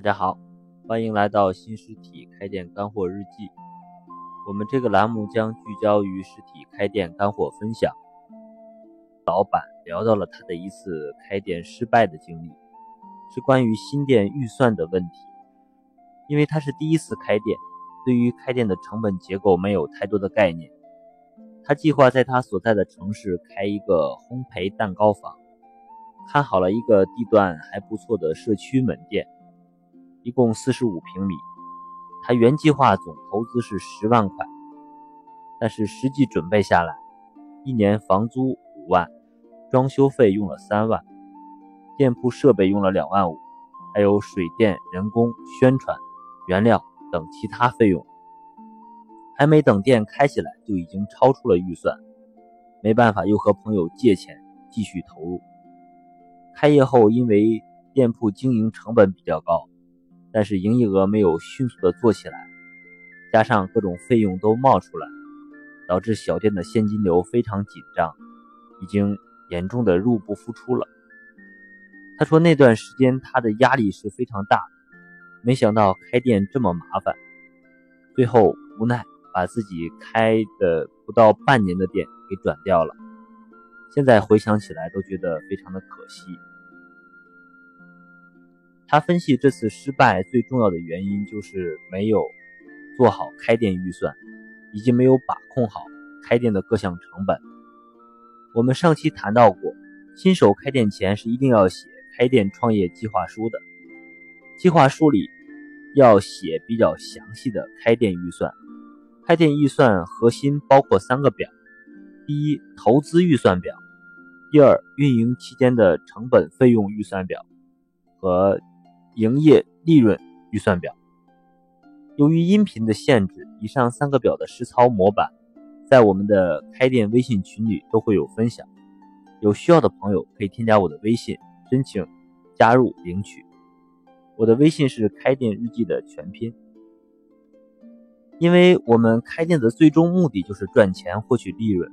大家好，欢迎来到新实体开店干货日记。我们这个栏目将聚焦于实体开店干货分享。老板聊到了他的一次开店失败的经历，是关于新店预算的问题。因为他是第一次开店，对于开店的成本结构没有太多的概念。他计划在他所在的城市开一个烘焙蛋糕房，看好了一个地段还不错的社区门店。一共四十五平米，他原计划总投资是十万块，但是实际准备下来，一年房租五万，装修费用了三万，店铺设备用了两万五，还有水电、人工、宣传、原料等其他费用，还没等店开起来就已经超出了预算，没办法又和朋友借钱继续投入。开业后，因为店铺经营成本比较高。但是营业额没有迅速的做起来，加上各种费用都冒出来，导致小店的现金流非常紧张，已经严重的入不敷出了。他说那段时间他的压力是非常大，没想到开店这么麻烦，最后无奈把自己开的不到半年的店给转掉了。现在回想起来都觉得非常的可惜。他分析这次失败最重要的原因就是没有做好开店预算，以及没有把控好开店的各项成本。我们上期谈到过，新手开店前是一定要写开店创业计划书的，计划书里要写比较详细的开店预算。开店预算核心包括三个表：第一，投资预算表；第二，运营期间的成本费用预算表和。营业利润预算表。由于音频的限制，以上三个表的实操模板，在我们的开店微信群里都会有分享。有需要的朋友可以添加我的微信，申请加入领取。我的微信是开店日记的全拼。因为我们开店的最终目的就是赚钱获取利润，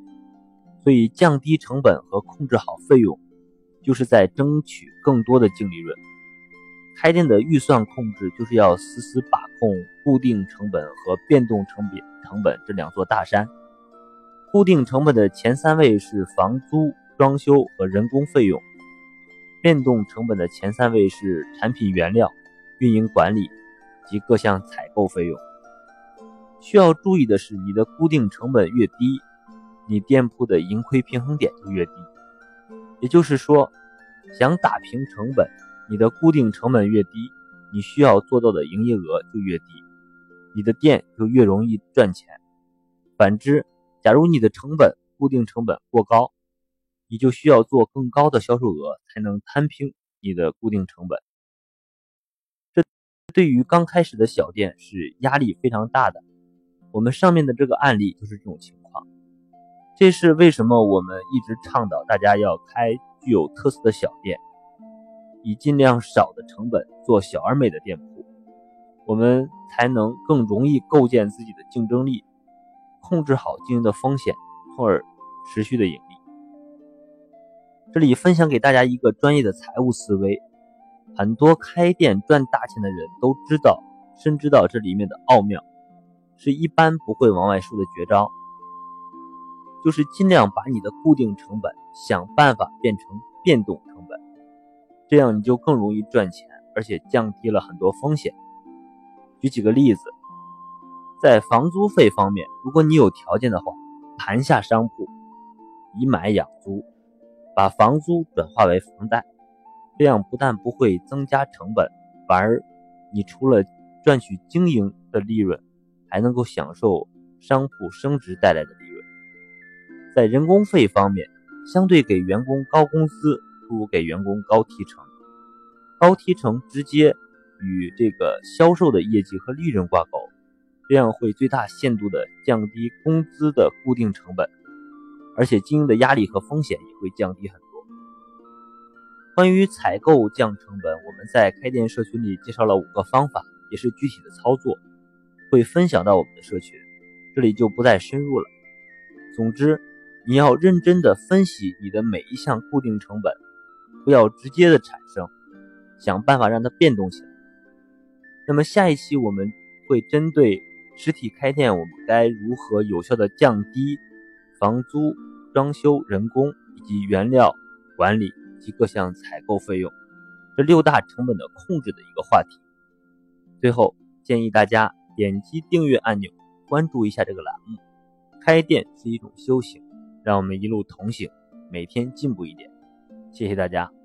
所以降低成本和控制好费用，就是在争取更多的净利润。开店的预算控制就是要死死把控固定成本和变动成本成本这两座大山。固定成本的前三位是房租、装修和人工费用，变动成本的前三位是产品原料、运营管理及各项采购费用。需要注意的是，你的固定成本越低，你店铺的盈亏平衡点就越低。也就是说，想打平成本。你的固定成本越低，你需要做到的营业额就越低，你的店就越容易赚钱。反之，假如你的成本固定成本过高，你就需要做更高的销售额才能摊平你的固定成本。这对于刚开始的小店是压力非常大的。我们上面的这个案例就是这种情况。这是为什么我们一直倡导大家要开具有特色的小店。以尽量少的成本做小而美的店铺，我们才能更容易构建自己的竞争力，控制好经营的风险，从而持续的盈利。这里分享给大家一个专业的财务思维，很多开店赚大钱的人都知道，深知道这里面的奥妙，是一般不会往外说的绝招，就是尽量把你的固定成本想办法变成变动成。这样你就更容易赚钱，而且降低了很多风险。举几个例子，在房租费方面，如果你有条件的话，盘下商铺，以买养租，把房租转化为房贷，这样不但不会增加成本，反而你除了赚取经营的利润，还能够享受商铺升值带来的利润。在人工费方面，相对给员工高工资。不如给员工高提成，高提成直接与这个销售的业绩和利润挂钩，这样会最大限度的降低工资的固定成本，而且经营的压力和风险也会降低很多。关于采购降成本，我们在开店社群里介绍了五个方法，也是具体的操作，会分享到我们的社群，这里就不再深入了。总之，你要认真的分析你的每一项固定成本。不要直接的产生，想办法让它变动起来。那么下一期我们会针对实体开店，我们该如何有效的降低房租、装修、人工以及原料管理及各项采购费用这六大成本的控制的一个话题。最后建议大家点击订阅按钮，关注一下这个栏目。开店是一种修行，让我们一路同行，每天进步一点。谢谢大家。